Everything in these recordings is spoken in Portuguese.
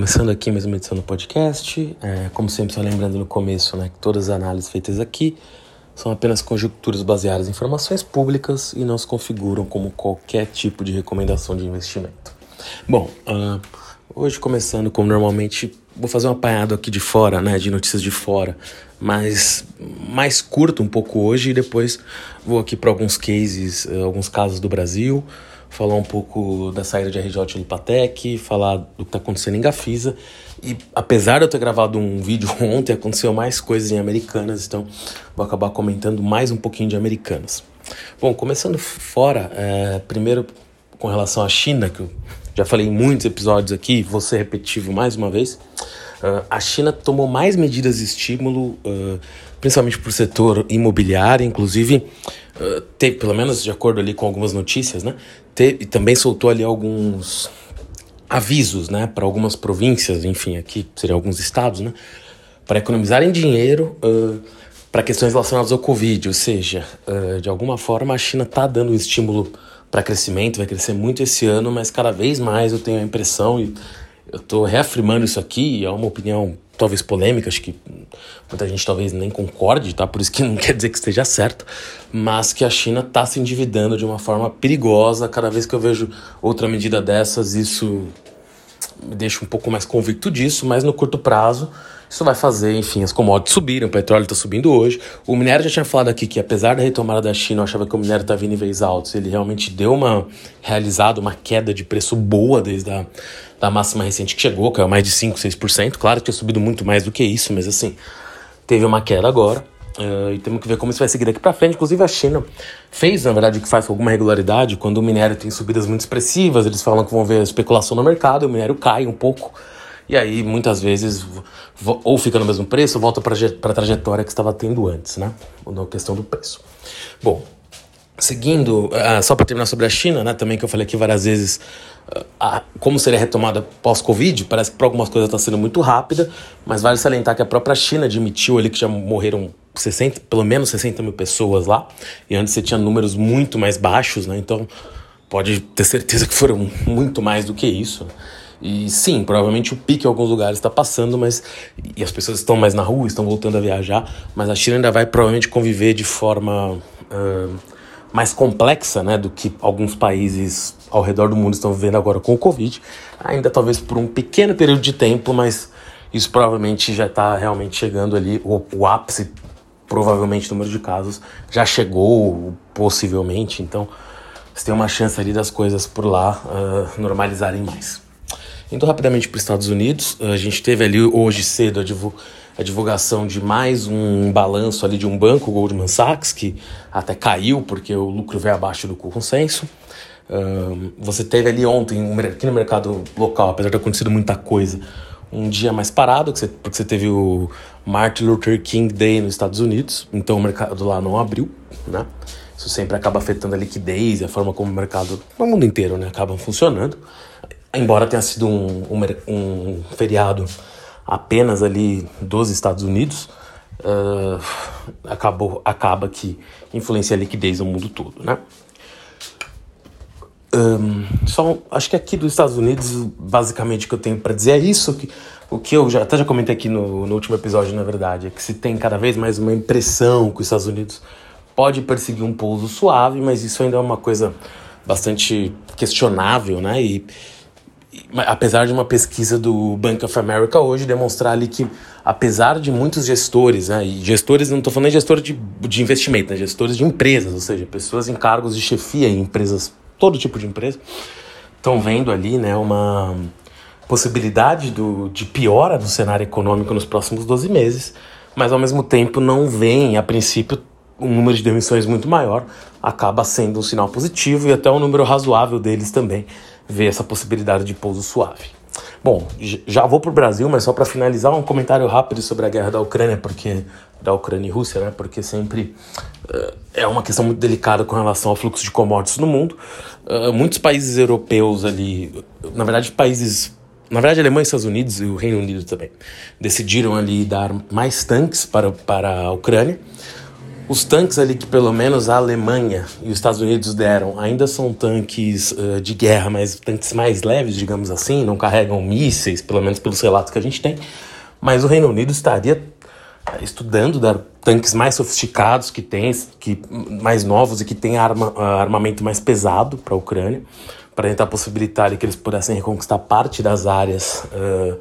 começando aqui mais uma edição do podcast. É, como sempre, só lembrando no começo né, que todas as análises feitas aqui são apenas conjecturas baseadas em informações públicas e não se configuram como qualquer tipo de recomendação de investimento. Bom, uh, hoje começando como normalmente, vou fazer um apanhado aqui de fora, né, de notícias de fora, mas mais curto um pouco hoje e depois vou aqui para alguns cases, uh, alguns casos do Brasil falar um pouco da saída de RJ do Lipatec, falar do que está acontecendo em Gafisa. E apesar de eu ter gravado um vídeo ontem, aconteceu mais coisas em Americanas, então vou acabar comentando mais um pouquinho de Americanas. Bom, começando fora, é, primeiro com relação à China, que eu já falei em muitos episódios aqui, vou ser repetitivo mais uma vez. Uh, a China tomou mais medidas de estímulo, uh, principalmente para o setor imobiliário, inclusive uh, teve, pelo menos de acordo ali com algumas notícias, né, teve, também soltou ali alguns avisos né, para algumas províncias, enfim, aqui seriam alguns estados, né, para economizarem dinheiro para questões relacionadas ao Covid, ou seja, de alguma forma a China está dando um estímulo para crescimento, vai crescer muito esse ano, mas cada vez mais eu tenho a impressão e eu estou reafirmando isso aqui, é uma opinião talvez polêmica, acho que muita gente talvez nem concorde, tá? Por isso que não quer dizer que esteja certo, mas que a China está se endividando de uma forma perigosa. Cada vez que eu vejo outra medida dessas, isso me deixa um pouco mais convicto disso, mas no curto prazo isso vai fazer, enfim, as commodities subirem, o petróleo está subindo hoje. O minério já tinha falado aqui que apesar da retomada da China, eu achava que o minério estava em níveis altos, ele realmente deu uma realizada uma queda de preço boa desde a da máxima recente que chegou, que é mais de 5, 6%. Claro que tinha subido muito mais do que isso, mas assim, teve uma queda agora. Uh, e temos que ver como isso vai seguir daqui para frente. Inclusive, a China fez, na verdade, o que faz com alguma regularidade. Quando o minério tem subidas muito expressivas, eles falam que vão ver especulação no mercado, o minério cai um pouco. E aí, muitas vezes, ou fica no mesmo preço, ou volta para a trajetória que estava tendo antes, né? Na questão do preço. Bom, seguindo, uh, só para terminar sobre a China, né? Também que eu falei aqui várias vezes, a, como seria retomada pós-Covid, parece que para algumas coisas está sendo muito rápida, mas vale salientar que a própria China admitiu ali que já morreram 60, pelo menos 60 mil pessoas lá, e antes você tinha números muito mais baixos, né? Então pode ter certeza que foram muito mais do que isso. E sim, provavelmente o pique em alguns lugares está passando, mas e as pessoas estão mais na rua, estão voltando a viajar, mas a China ainda vai provavelmente conviver de forma uh, mais complexa né, do que alguns países ao redor do mundo estão vivendo agora com o Covid. Ainda talvez por um pequeno período de tempo, mas isso provavelmente já está realmente chegando ali. O, o ápice, provavelmente, o número de casos já chegou, possivelmente. Então, você tem uma chance ali das coisas por lá uh, normalizarem mais. Indo rapidamente para os Estados Unidos, a gente teve ali hoje cedo a divulgação de mais um balanço ali de um banco, Goldman Sachs, que até caiu porque o lucro veio abaixo do consenso. Você teve ali ontem, aqui no mercado local, apesar de ter acontecido muita coisa, um dia mais parado, porque você teve o Martin Luther King Day nos Estados Unidos, então o mercado lá não abriu, né? Isso sempre acaba afetando a liquidez e a forma como o mercado no mundo inteiro né, acaba funcionando. Embora tenha sido um, um, um feriado apenas ali dos Estados Unidos, uh, acabou, acaba que influencia a liquidez no mundo todo, né? Um, só acho que aqui dos Estados Unidos, basicamente o que eu tenho para dizer é isso. Que, o que eu já, até já comentei aqui no, no último episódio, na verdade, é que se tem cada vez mais uma impressão que os Estados Unidos pode perseguir um pouso suave, mas isso ainda é uma coisa bastante questionável, né? E, apesar de uma pesquisa do Bank of America hoje demonstrar ali que, apesar de muitos gestores, né, e gestores, não estou falando de gestores de, de investimento, né, gestores de empresas, ou seja, pessoas em cargos de chefia em empresas, todo tipo de empresa, estão vendo ali né, uma possibilidade do, de piora do cenário econômico nos próximos 12 meses, mas ao mesmo tempo não vem, a princípio, um número de demissões muito maior, acaba sendo um sinal positivo e até um número razoável deles também ver essa possibilidade de pouso suave. Bom, já vou para o Brasil, mas só para finalizar, um comentário rápido sobre a guerra da Ucrânia, porque da Ucrânia e Rússia, né? Porque sempre uh, é uma questão muito delicada com relação ao fluxo de commodities no mundo. Uh, muitos países europeus ali, na verdade, países na verdade, a Alemanha, Estados Unidos e o Reino Unido também decidiram ali dar mais tanques para, para a Ucrânia. Os tanques ali que pelo menos a Alemanha e os Estados Unidos deram ainda são tanques uh, de guerra, mas tanques mais leves, digamos assim, não carregam mísseis, pelo menos pelos relatos que a gente tem. Mas o Reino Unido estaria eh, estudando dar tanques mais sofisticados que tem, que mais novos e que tem arma, uh, armamento mais pesado para a Ucrânia, para tentar possibilitar que eles pudessem reconquistar parte das áreas uh,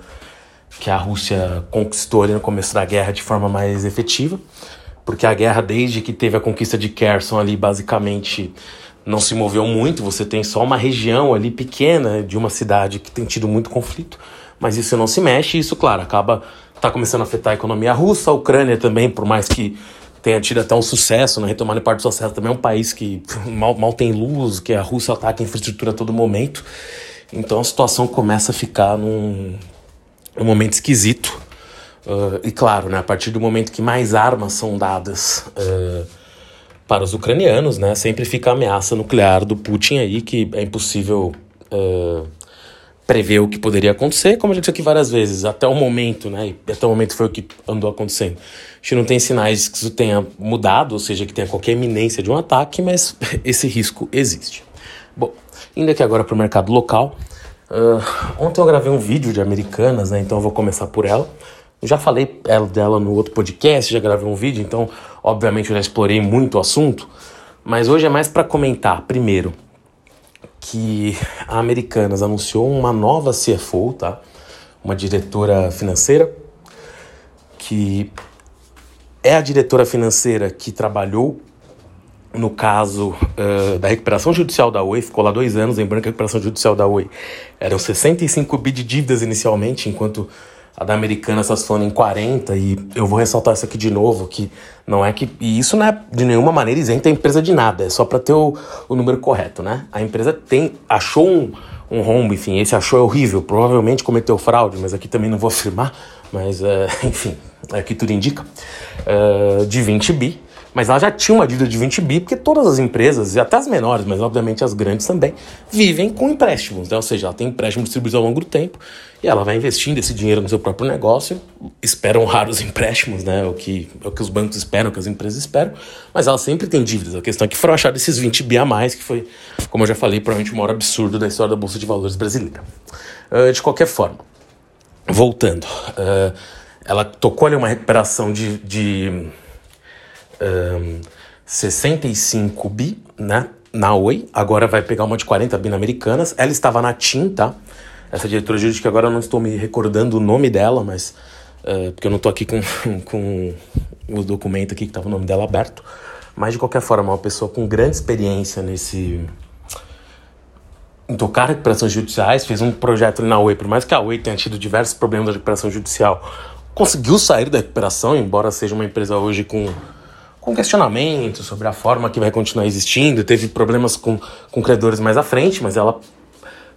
que a Rússia conquistou ali no começo da guerra de forma mais efetiva porque a guerra, desde que teve a conquista de Kherson ali, basicamente não se moveu muito. Você tem só uma região ali pequena de uma cidade que tem tido muito conflito, mas isso não se mexe. Isso, claro, acaba tá começando a afetar a economia russa, a Ucrânia também, por mais que tenha tido até um sucesso na né? retomada parte do sucesso, também é um país que mal, mal tem luz, que a Rússia ataca a infraestrutura a todo momento. Então a situação começa a ficar num, num momento esquisito. Uh, e claro, né, a partir do momento que mais armas são dadas uh, para os ucranianos, né, sempre fica a ameaça nuclear do Putin aí, que é impossível uh, prever o que poderia acontecer, como eu já disse aqui várias vezes, até o momento, né, e até o momento foi o que andou acontecendo. A gente não tem sinais que isso tenha mudado, ou seja, que tenha qualquer iminência de um ataque, mas esse risco existe. Bom, indo aqui agora para o mercado local, ontem eu gravei um vídeo de Americanas, né, então eu vou começar por ela. Já falei dela no outro podcast, já gravei um vídeo, então obviamente eu já explorei muito o assunto, mas hoje é mais para comentar. Primeiro, que a Americanas anunciou uma nova CFO, tá? Uma diretora financeira que é a diretora financeira que trabalhou no caso uh, da recuperação judicial da Oi, ficou lá dois anos, lembrando que a recuperação judicial da Oi eram 65 bi de dívidas inicialmente, enquanto a da americana está falando em 40 e eu vou ressaltar isso aqui de novo, que não é que e isso não é de nenhuma maneira isenta a empresa de nada, é só para ter o, o número correto, né? A empresa tem achou um, um rombo, enfim, esse achou é horrível, provavelmente cometeu fraude, mas aqui também não vou afirmar, mas é, enfim, é que tudo indica, é, de 20 bi, mas ela já tinha uma dívida de 20 bi, porque todas as empresas, e até as menores, mas obviamente as grandes também, vivem com empréstimos, né? ou seja, ela tem empréstimos distribuídos ao longo do tempo e ela vai investindo esse dinheiro no seu próprio negócio, espera honrar os empréstimos, né? O que, é o que os bancos esperam, o que as empresas esperam, mas ela sempre tem dívidas. A questão é que foram achados esses 20 bi a mais, que foi, como eu já falei, provavelmente o maior absurdo da história da Bolsa de Valores brasileira. Uh, de qualquer forma, voltando, uh, ela tocou ali uma recuperação de, de um, 65 bi, né? Na Oi, agora vai pegar uma de 40 bi na Americanas. Ela estava na TIM, tá? Essa diretora jurídica, agora eu não estou me recordando o nome dela, mas. Uh, porque eu não estou aqui com, com o documento aqui que estava o nome dela aberto. Mas de qualquer forma, uma pessoa com grande experiência nesse. em tocar recuperações judiciais, fez um projeto na Oi, por mais que a Oi tenha tido diversos problemas de recuperação judicial, conseguiu sair da recuperação, embora seja uma empresa hoje com com questionamentos sobre a forma que vai continuar existindo. Teve problemas com, com credores mais à frente, mas ela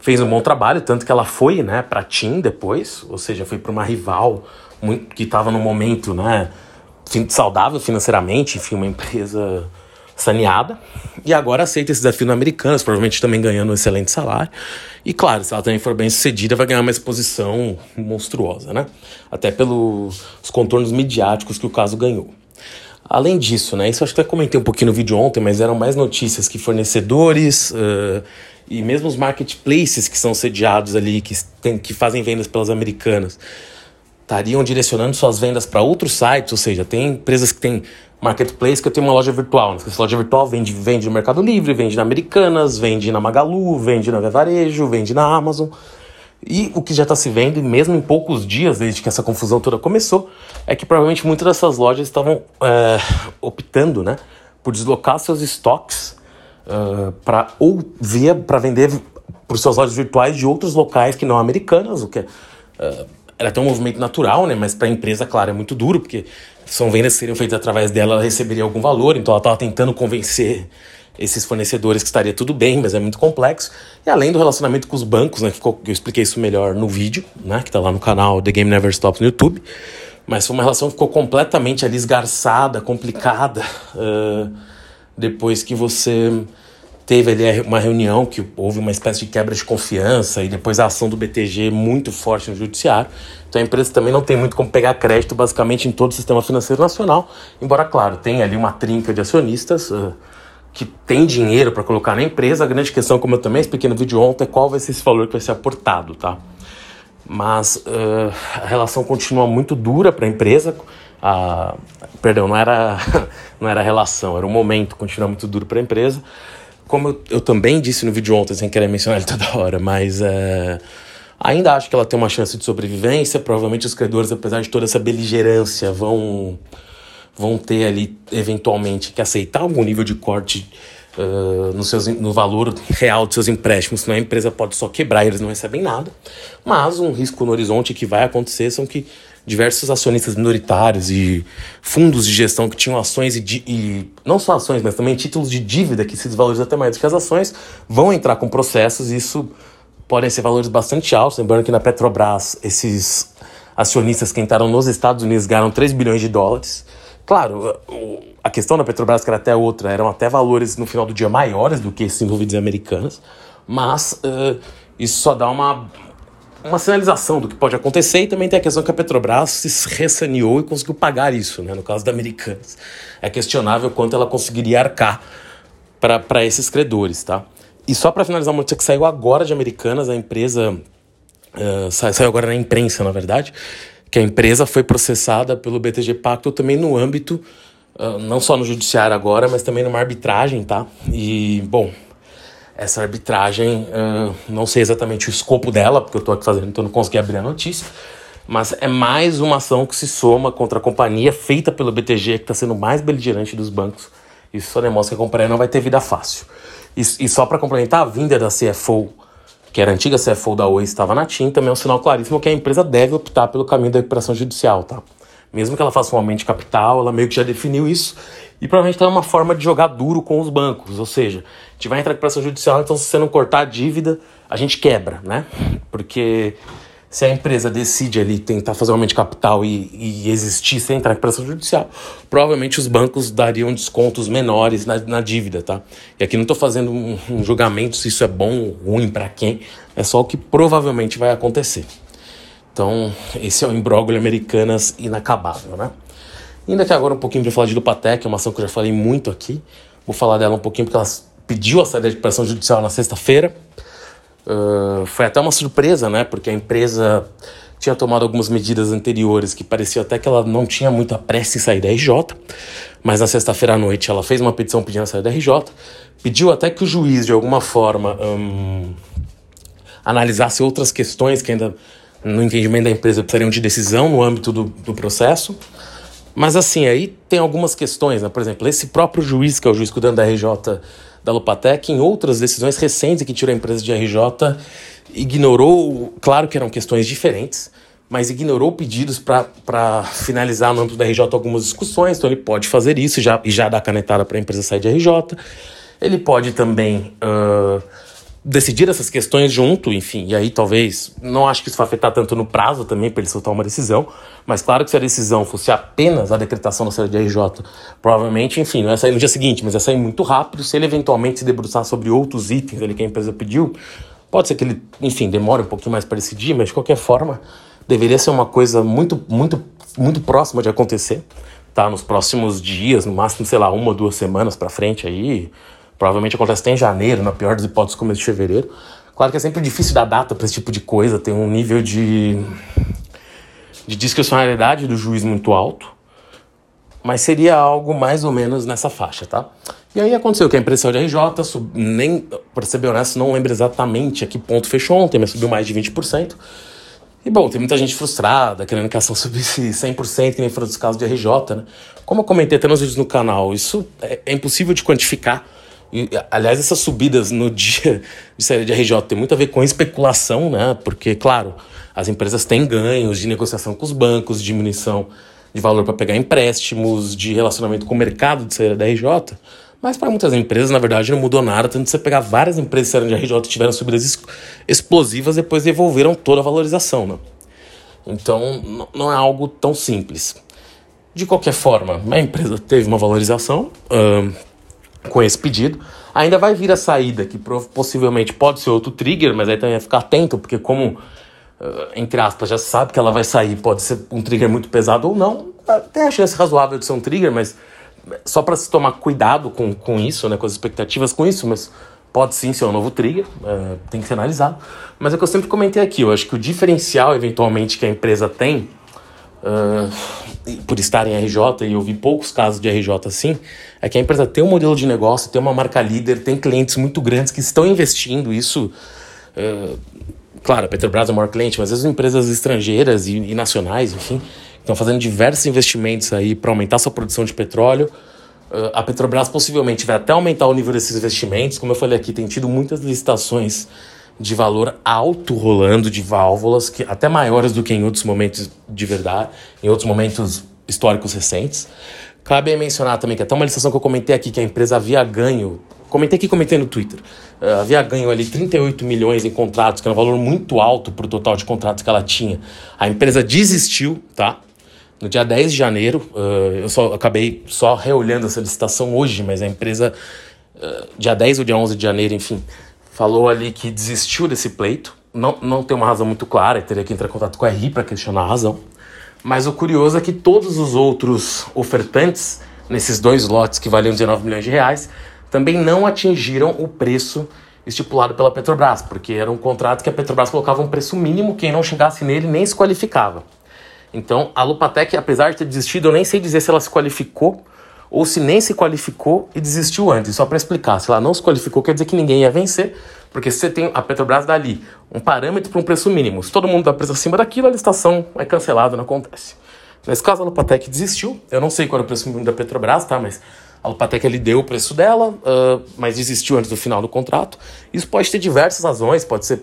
fez um bom trabalho, tanto que ela foi né, para a TIM depois, ou seja, foi para uma rival muito, que estava no momento né, saudável financeiramente, enfim, uma empresa saneada, e agora aceita esse desafio no Americanas, provavelmente também ganhando um excelente salário. E claro, se ela também for bem sucedida, vai ganhar uma exposição monstruosa, né? Até pelos contornos midiáticos que o caso ganhou. Além disso, né, isso acho que até comentei um pouquinho no vídeo ontem, mas eram mais notícias que fornecedores uh, e mesmo os marketplaces que são sediados ali, que, tem, que fazem vendas pelas americanas, estariam direcionando suas vendas para outros sites, ou seja, tem empresas que têm marketplace que eu tenho uma loja virtual. Né? Essa loja virtual vende, vende no Mercado Livre, vende na Americanas, vende na Magalu, vende na Varejo, vende na Amazon. E o que já está se vendo, mesmo em poucos dias desde que essa confusão toda começou, é que provavelmente muitas dessas lojas estavam é, optando né, por deslocar seus estoques é, para ou via para vender os seus lojas virtuais de outros locais que não americanas, o que é, uh, era até um movimento natural, né? Mas para a empresa, claro, é muito duro, porque são vendas que seriam feitas através dela, ela receberia algum valor, então ela estava tentando convencer esses fornecedores que estaria tudo bem, mas é muito complexo. E além do relacionamento com os bancos, né, ficou, eu expliquei isso melhor no vídeo, né, que está lá no canal The Game Never Stops no YouTube. Mas foi uma relação que ficou completamente ali esgarçada, complicada, uh, depois que você teve ali uma reunião que houve uma espécie de quebra de confiança e depois a ação do BTG muito forte no judiciário. Então a empresa também não tem muito como pegar crédito basicamente em todo o sistema financeiro nacional, embora, claro, tenha ali uma trinca de acionistas uh, que tem dinheiro para colocar na empresa. A grande questão, como eu também expliquei no vídeo ontem, é qual vai ser esse valor que vai ser aportado, tá? Mas uh, a relação continua muito dura para a empresa. A, perdão, não era, não era relação, era o momento, continua muito duro para a empresa. Como eu, eu, também disse no vídeo ontem, sem querer mencionar ele toda hora, mas uh, ainda acho que ela tem uma chance de sobrevivência. Provavelmente os credores, apesar de toda essa beligerância, vão, vão ter ali, eventualmente, que aceitar algum nível de corte uh, no, seus, no valor real de seus empréstimos, senão a empresa pode só quebrar e eles não recebem nada. Mas um risco no horizonte que vai acontecer são que diversos acionistas minoritários e fundos de gestão que tinham ações e, e, não só ações, mas também títulos de dívida que se desvalorizam até mais do que as ações, vão entrar com processos e isso podem ser valores bastante altos. Lembrando que na Petrobras esses acionistas que entraram nos Estados Unidos ganharam 3 bilhões de dólares. Claro, a questão da Petrobras, que era até outra, eram até valores no final do dia maiores do que esses envolvidos em americanas, mas uh, isso só dá uma, uma sinalização do que pode acontecer e também tem a questão que a Petrobras se ressaneou e conseguiu pagar isso, né, no caso da Americanas. É questionável quanto ela conseguiria arcar para esses credores, tá? E só para finalizar uma notícia que saiu agora de Americanas, a empresa uh, saiu agora na imprensa, na verdade, que a empresa foi processada pelo BTG Pactual também no âmbito, não só no judiciário agora, mas também numa arbitragem, tá? E, bom, essa arbitragem, uh, não sei exatamente o escopo dela, porque eu estou aqui fazendo, então não consegui abrir a notícia, mas é mais uma ação que se soma contra a companhia feita pelo BTG, que está sendo mais beligerante dos bancos. Isso só demonstra que a companhia não vai ter vida fácil. E, e só para complementar, a vinda da CFO, que era antiga CFO da Oi, estava na TIM, também é um sinal claríssimo que a empresa deve optar pelo caminho da recuperação judicial, tá? Mesmo que ela faça um aumento de capital, ela meio que já definiu isso e provavelmente tem uma forma de jogar duro com os bancos, ou seja, a gente vai entrar com pressão judicial, então se você não cortar a dívida, a gente quebra, né? Porque se a empresa decide ali tentar fazer um aumento de capital e, e existir sem entrar com pressão judicial, provavelmente os bancos dariam descontos menores na, na dívida, tá? E aqui não estou fazendo um, um, julgamento se isso é bom ou ruim para quem, é só o que provavelmente vai acontecer. Então, esse é o imbróglio americanas inacabável, né? Ainda que agora um pouquinho para falar de Lupatec, é uma ação que eu já falei muito aqui. Vou falar dela um pouquinho porque ela pediu a saída de pressão judicial na sexta-feira. Uh, foi até uma surpresa, né? Porque a empresa tinha tomado algumas medidas anteriores que parecia até que ela não tinha muita pressa em sair da RJ. Mas na sexta-feira à noite ela fez uma petição pedindo a saída da RJ. Pediu até que o juiz, de alguma forma, um, analisasse outras questões que ainda, no entendimento da empresa, precisariam de decisão no âmbito do, do processo. Mas assim, aí tem algumas questões, né? Por exemplo, esse próprio juiz, que é o juiz cuidando da RJ da Lupatec, em outras decisões recentes que tirou a empresa de RJ, ignorou, claro que eram questões diferentes, mas ignorou pedidos para finalizar no âmbito da RJ algumas discussões, então ele pode fazer isso já, e já dar canetada para a empresa sair de RJ. Ele pode também. Uh, decidir essas questões junto, enfim, e aí talvez, não acho que isso vai afetar tanto no prazo também para ele soltar uma decisão, mas claro que se a decisão fosse apenas a decretação da saída de RJ, provavelmente, enfim, não ia sair no dia seguinte, mas ia sair muito rápido, se ele eventualmente se debruçar sobre outros itens ali que a empresa pediu, pode ser que ele, enfim, demore um pouquinho mais para decidir, mas de qualquer forma, deveria ser uma coisa muito, muito, muito próxima de acontecer, tá, nos próximos dias, no máximo, sei lá, uma ou duas semanas para frente aí, Provavelmente acontece até em janeiro, na pior das hipóteses, começo de fevereiro. Claro que é sempre difícil dar data para esse tipo de coisa, tem um nível de, de discricionalidade do juiz muito alto, mas seria algo mais ou menos nessa faixa, tá? E aí aconteceu que a impressão de RJ, sub, nem, para ser bem honesto, não lembro exatamente a que ponto fechou ontem, mas subiu mais de 20%. E bom, tem muita gente frustrada, querendo que a ação subisse 100%, que nem foram os casos de RJ, né? Como eu comentei até nos vídeos no canal, isso é, é impossível de quantificar e, aliás, essas subidas no dia de saída de RJ tem muito a ver com especulação, né? Porque, claro, as empresas têm ganhos de negociação com os bancos, diminuição de valor para pegar empréstimos, de relacionamento com o mercado de saída da RJ. Mas para muitas empresas, na verdade, não mudou nada, tanto você pegar várias empresas que saíram de RJ tiveram subidas explosivas, depois devolveram toda a valorização, né? Então, não é algo tão simples. De qualquer forma, a empresa teve uma valorização, uh, com esse pedido. Ainda vai vir a saída, que possivelmente pode ser outro trigger, mas aí também vai ficar atento, porque como, entre aspas, já sabe que ela vai sair, pode ser um trigger muito pesado ou não, tem a chance razoável de ser um trigger, mas só para se tomar cuidado com, com isso, né, com as expectativas com isso, mas pode sim ser um novo trigger, uh, tem que ser analisado. Mas é o que eu sempre comentei aqui, eu acho que o diferencial, eventualmente, que a empresa tem, uh, por estar em RJ, e eu vi poucos casos de RJ assim, é que a empresa tem um modelo de negócio, tem uma marca líder, tem clientes muito grandes que estão investindo isso. Uh, claro, a Petrobras é o maior cliente, mas às vezes empresas estrangeiras e, e nacionais, enfim, estão fazendo diversos investimentos aí para aumentar sua produção de petróleo. Uh, a Petrobras possivelmente vai até aumentar o nível desses investimentos. Como eu falei aqui, tem tido muitas licitações de valor alto rolando de válvulas, que até maiores do que em outros momentos de verdade, em outros momentos históricos recentes. Cabe mencionar também que até uma licitação que eu comentei aqui, que a empresa havia ganho, comentei aqui, comentei no Twitter, uh, havia ganho ali 38 milhões em contratos, que era um valor muito alto para o total de contratos que ela tinha. A empresa desistiu, tá? No dia 10 de janeiro, uh, eu só acabei só reolhando essa licitação hoje, mas a empresa, uh, dia 10 ou dia 11 de janeiro, enfim, falou ali que desistiu desse pleito. Não, não tem uma razão muito clara, teria que entrar em contato com a RI para questionar a razão. Mas o curioso é que todos os outros ofertantes, nesses dois lotes que valiam 19 milhões de reais, também não atingiram o preço estipulado pela Petrobras, porque era um contrato que a Petrobras colocava um preço mínimo, quem não chegasse nele nem se qualificava. Então, a Lupatec, apesar de ter desistido, eu nem sei dizer se ela se qualificou ou se nem se qualificou e desistiu antes. Só para explicar, se ela não se qualificou, quer dizer que ninguém ia vencer, porque se você tem a Petrobras dali um parâmetro para um preço mínimo, se todo mundo dá preço acima daquilo, a licitação é cancelada, não acontece. Nesse caso, a Lupatec desistiu. Eu não sei qual era o preço mínimo da Petrobras, tá? Mas a Lupatec ele deu o preço dela, uh, mas desistiu antes do final do contrato. Isso pode ter diversas razões, pode ser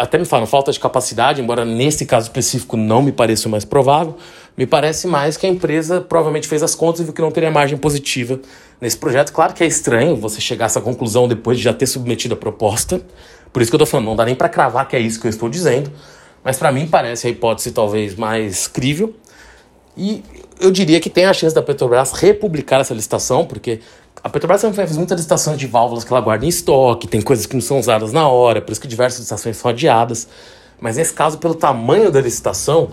até me falam falta de capacidade, embora nesse caso específico não me pareça o mais provável, me parece mais que a empresa provavelmente fez as contas e viu que não teria margem positiva nesse projeto. Claro que é estranho você chegar a essa conclusão depois de já ter submetido a proposta, por isso que eu estou falando, não dá nem para cravar que é isso que eu estou dizendo, mas para mim parece a hipótese talvez mais crível. E eu diria que tem a chance da Petrobras republicar essa licitação, porque a Petrobras sempre faz muitas licitações de válvulas que ela guarda em estoque, tem coisas que não são usadas na hora, por isso que diversas licitações são adiadas. Mas nesse caso, pelo tamanho da licitação,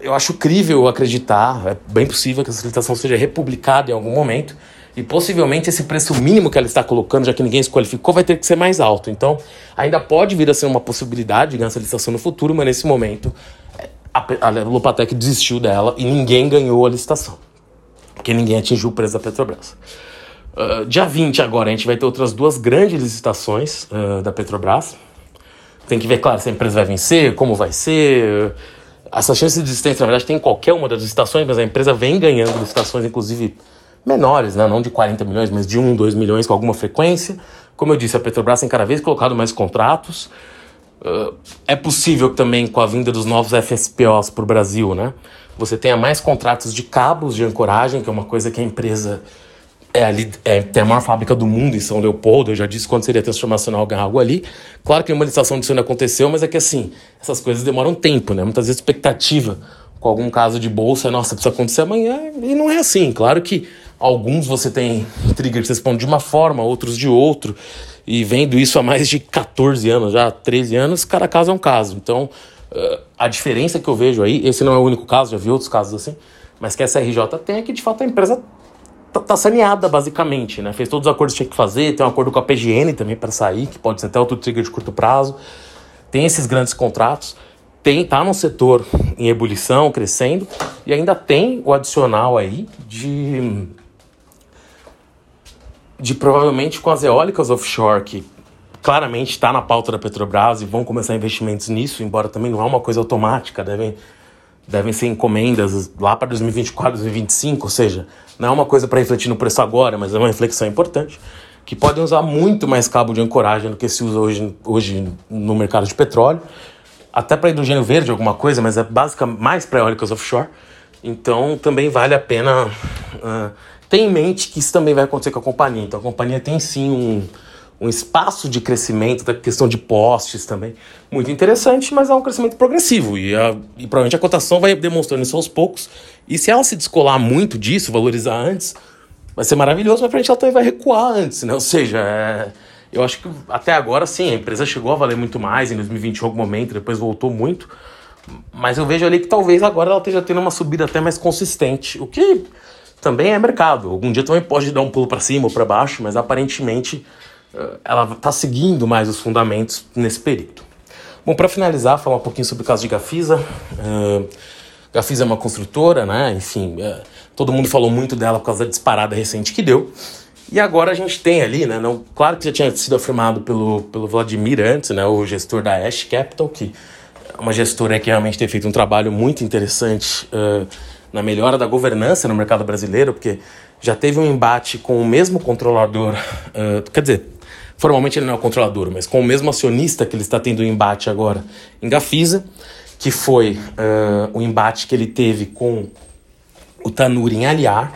eu acho crível acreditar, é bem possível que essa licitação seja republicada em algum momento, e possivelmente esse preço mínimo que ela está colocando, já que ninguém se qualificou, vai ter que ser mais alto. Então, ainda pode vir a ser uma possibilidade de ganhar essa licitação no futuro, mas nesse momento a, a Lupatec desistiu dela e ninguém ganhou a licitação porque ninguém atingiu o preço da Petrobras. Uh, dia 20 agora a gente vai ter outras duas grandes licitações uh, da Petrobras. Tem que ver, claro, se a empresa vai vencer, como vai ser. Essa chance de existência, na verdade, tem em qualquer uma das licitações, mas a empresa vem ganhando licitações, inclusive menores, né? não de 40 milhões, mas de 1, 2 milhões com alguma frequência. Como eu disse, a Petrobras tem cada vez colocado mais contratos. Uh, é possível também, com a vinda dos novos FSPOs para o Brasil, né? você tenha mais contratos de cabos de ancoragem, que é uma coisa que a empresa é ali, é, tem a maior fábrica do mundo em São Leopoldo, eu já disse quando seria transformacional ganhar algo ali. Claro que uma licitação disso não aconteceu, mas é que assim, essas coisas demoram tempo, né? Muitas vezes expectativa com algum caso de bolsa, nossa, precisa acontecer amanhã, e não é assim. Claro que alguns você tem trigger que respondem de uma forma, outros de outro, e vendo isso há mais de 14 anos, já 13 anos, cada caso é um caso. Então, Uh, a diferença que eu vejo aí, esse não é o único caso, já vi outros casos assim, mas que essa RJ tem é que de fato a empresa tá, tá saneada basicamente, né? Fez todos os acordos que tinha que fazer, tem um acordo com a PGN também para sair, que pode ser até outro trigger de curto prazo. Tem esses grandes contratos, tem tá no setor em ebulição, crescendo, e ainda tem o adicional aí de de provavelmente com as eólicas offshore que claramente está na pauta da Petrobras e vão começar investimentos nisso, embora também não é uma coisa automática, devem, devem ser encomendas lá para 2024, 2025, ou seja, não é uma coisa para refletir no preço agora, mas é uma reflexão importante, que podem usar muito mais cabo de ancoragem do que se usa hoje, hoje no mercado de petróleo, até para hidrogênio verde alguma coisa, mas é basicamente mais para eólicas offshore, então também vale a pena uh, ter em mente que isso também vai acontecer com a companhia. Então a companhia tem sim um um espaço de crescimento, da questão de postes também. Muito interessante, mas é um crescimento progressivo e, a, e provavelmente a cotação vai demonstrando isso aos poucos. E se ela se descolar muito disso, valorizar antes, vai ser maravilhoso, mas pra gente ela também vai recuar antes, né? Ou seja, é, eu acho que até agora sim, a empresa chegou a valer muito mais em 2020 em algum momento, depois voltou muito. Mas eu vejo ali que talvez agora ela esteja tendo uma subida até mais consistente, o que também é mercado. Algum dia também pode dar um pulo para cima ou para baixo, mas aparentemente ela está seguindo mais os fundamentos nesse período. Bom, para finalizar, falar um pouquinho sobre o caso de Gafisa. Uh, Gafisa é uma construtora, né? Enfim, uh, todo mundo falou muito dela por causa da disparada recente que deu. E agora a gente tem ali, né? Não, claro que já tinha sido afirmado pelo, pelo Vladimir antes, né? O gestor da Ash Capital, que é uma gestora que realmente tem feito um trabalho muito interessante uh, na melhora da governança no mercado brasileiro, porque já teve um embate com o mesmo controlador, uh, quer dizer, formalmente ele não é o controlador, mas com o mesmo acionista que ele está tendo um embate agora em Gafisa, que foi uh, o embate que ele teve com o Tanuri em Aliar,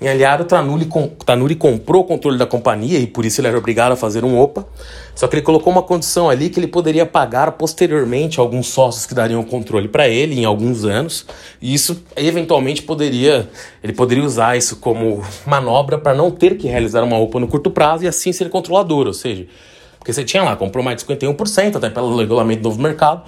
em Aliar, o Tanuri, com, Tanuri comprou o controle da companhia e por isso ele era obrigado a fazer um OPA. Só que ele colocou uma condição ali que ele poderia pagar posteriormente alguns sócios que dariam o controle para ele em alguns anos. E isso eventualmente poderia, ele poderia usar isso como manobra para não ter que realizar uma OPA no curto prazo e assim ser controlador, ou seja, porque você tinha lá, comprou mais de 51%, até pelo regulamento do novo mercado,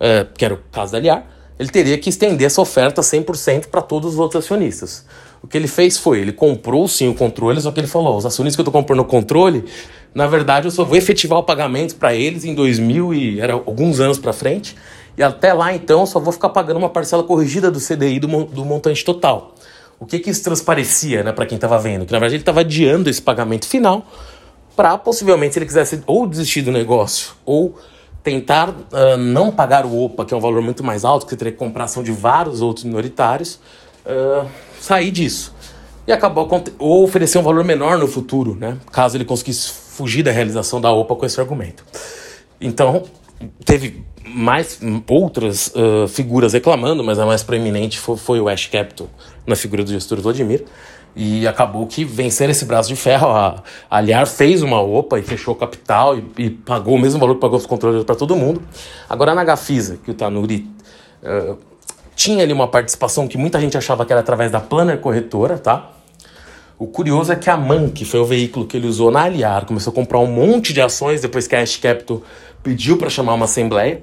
é, que era o caso da Aliar, ele teria que estender essa oferta 100% para todos os outros acionistas. O que ele fez foi, ele comprou sim o controle, só que ele falou, os acionistas que eu estou comprando o controle, na verdade eu só vou efetivar o pagamento para eles em 2000 e era alguns anos para frente, e até lá então eu só vou ficar pagando uma parcela corrigida do CDI do, do montante total. O que que isso transparecia, né, para quem estava vendo? Que na verdade ele estava adiando esse pagamento final para possivelmente se ele quisesse ou desistir do negócio ou tentar uh, não pagar o OPA, que é um valor muito mais alto, que você teria que comprar ação de vários outros minoritários, uh, sair disso. E acabou ou oferecer um valor menor no futuro, né? Caso ele conseguisse fugir da realização da OPA com esse argumento. Então, teve mais outras uh, figuras reclamando, mas a mais proeminente foi, foi o Ash Capital, na figura do gestor Vladimir. E acabou que vencer esse braço de ferro, a Aliar fez uma OPA e fechou o capital e, e pagou o mesmo valor que pagou os controles para todo mundo. Agora na Gafisa, que o Tanuri uh, tinha ali uma participação que muita gente achava que era através da Planner Corretora, tá? O curioso é que a MAN, que foi o veículo que ele usou na Aliar, começou a comprar um monte de ações depois que a Ash Capital pediu para chamar uma assembleia.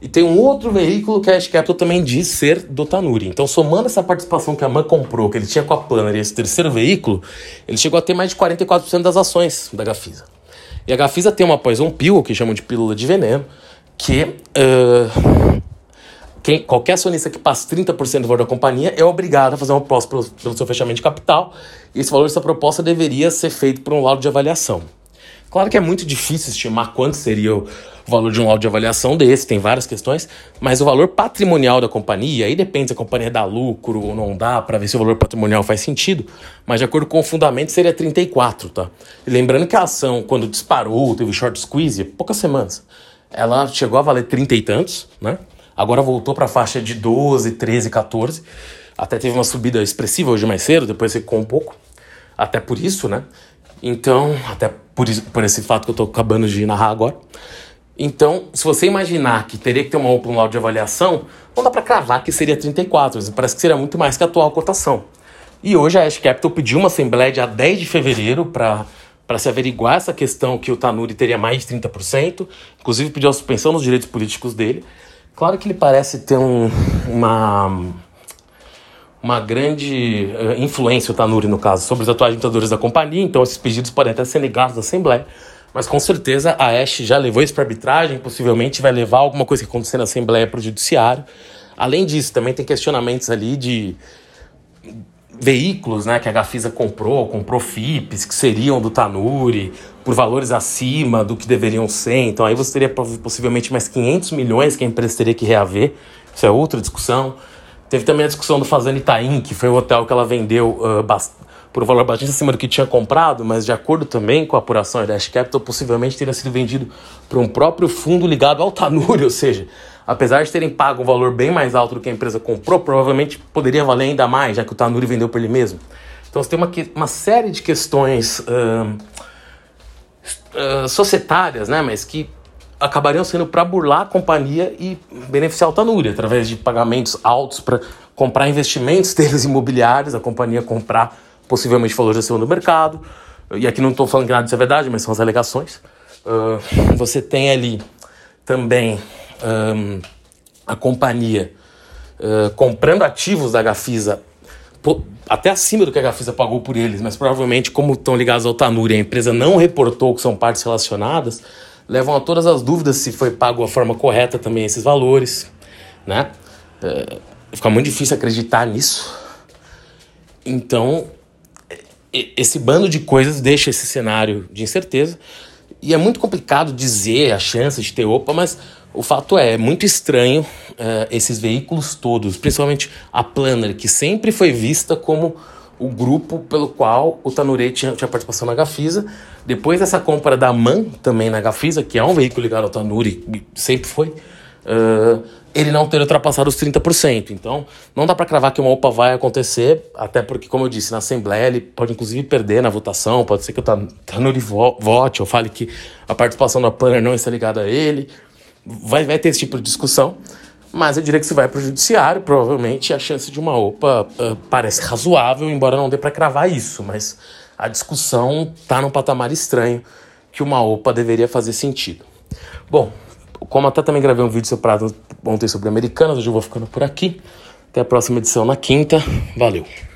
E tem um outro veículo que a Ash Capital também diz ser do Tanuri. Então, somando essa participação que a MAN comprou, que ele tinha com a Planner e esse terceiro veículo, ele chegou a ter mais de 44% das ações da Gafisa. E a Gafisa tem uma Poison Pill, que chamam de pílula de veneno, que uh, quem, qualquer acionista que passe 30% do valor da companhia é obrigado a fazer uma proposta pelo, pelo seu fechamento de capital. E esse valor dessa proposta deveria ser feito por um laudo de avaliação. Claro que é muito difícil estimar quanto seria o valor de um laudo de avaliação desse, tem várias questões, mas o valor patrimonial da companhia, aí depende se a companhia dá lucro ou não dá, para ver se o valor patrimonial faz sentido, mas de acordo com o fundamento seria 34, tá? E lembrando que a ação, quando disparou, teve short squeeze, poucas semanas, ela chegou a valer 30 e tantos, né? Agora voltou para a faixa de 12, 13, 14. Até teve uma subida expressiva hoje mais cedo, depois secou um pouco. Até por isso, né? Então, até por, por esse fato que eu estou acabando de narrar agora. Então, se você imaginar que teria que ter uma open law de avaliação, não dá para cravar que seria 34, parece que seria muito mais que a atual cotação. E hoje a Ash Capital pediu uma assembleia dia 10 de fevereiro para para se averiguar essa questão que o Tanuri teria mais de 30%, inclusive pediu a suspensão dos direitos políticos dele. Claro que ele parece ter um, uma, uma grande uh, influência, o Tanuri no caso, sobre os atuais ditadores da companhia, então esses pedidos podem até ser negados à Assembleia, mas com certeza a Ash já levou isso para arbitragem, possivelmente vai levar alguma coisa que acontecer na Assembleia para o Judiciário. Além disso, também tem questionamentos ali de veículos né, que a Gafisa comprou, comprou FIPs que seriam do Tanuri por valores acima do que deveriam ser. Então aí você teria possivelmente mais 500 milhões que a empresa teria que reaver. Isso é outra discussão. Teve também a discussão do Fazenda Itaim, que foi o hotel que ela vendeu uh, por um valor bastante acima do que tinha comprado, mas de acordo também com a apuração da Dash Capital, possivelmente teria sido vendido para um próprio fundo ligado ao Tanuri, ou seja, apesar de terem pago um valor bem mais alto do que a empresa comprou, provavelmente poderia valer ainda mais, já que o Tanuri vendeu por ele mesmo. Então você tem uma, uma série de questões uh, uh, societárias, né, mas que acabariam sendo para burlar a companhia e beneficiar o Tanuri, através de pagamentos altos para comprar investimentos deles imobiliários, a companhia comprar possivelmente valorização do mercado. E aqui não estou falando que nada disso é verdade, mas são as alegações. Uh, você tem ali também um, a companhia uh, comprando ativos da Gafisa até acima do que a Gafisa pagou por eles, mas provavelmente, como estão ligados ao Tanuri, a empresa não reportou que são partes relacionadas, levam a todas as dúvidas se foi pago a forma correta também esses valores, né? É, fica muito difícil acreditar nisso. Então, esse bando de coisas deixa esse cenário de incerteza. E é muito complicado dizer a chance de ter OPA, mas o fato é, é muito estranho uh, esses veículos todos, principalmente a Planner, que sempre foi vista como o grupo pelo qual o Tanurei tinha, tinha participação na Gafisa. Depois dessa compra da MAN também na Gafisa, que é um veículo ligado ao Tanuri, sempre foi, uh, ele não ter ultrapassado os 30%. Então, não dá para cravar que uma OPA vai acontecer, até porque, como eu disse, na Assembleia ele pode inclusive perder na votação, pode ser que o Tanuri vote ou fale que a participação da Planner não está ligada a ele. Vai, vai ter esse tipo de discussão. Mas eu diria que se vai para o judiciário, provavelmente a chance de uma OPA uh, parece razoável, embora não dê para cravar isso. Mas a discussão está num patamar estranho que uma OPA deveria fazer sentido. Bom, como até também gravei um vídeo separado ontem sobre Americanas, hoje eu vou ficando por aqui. Até a próxima edição na quinta. Valeu!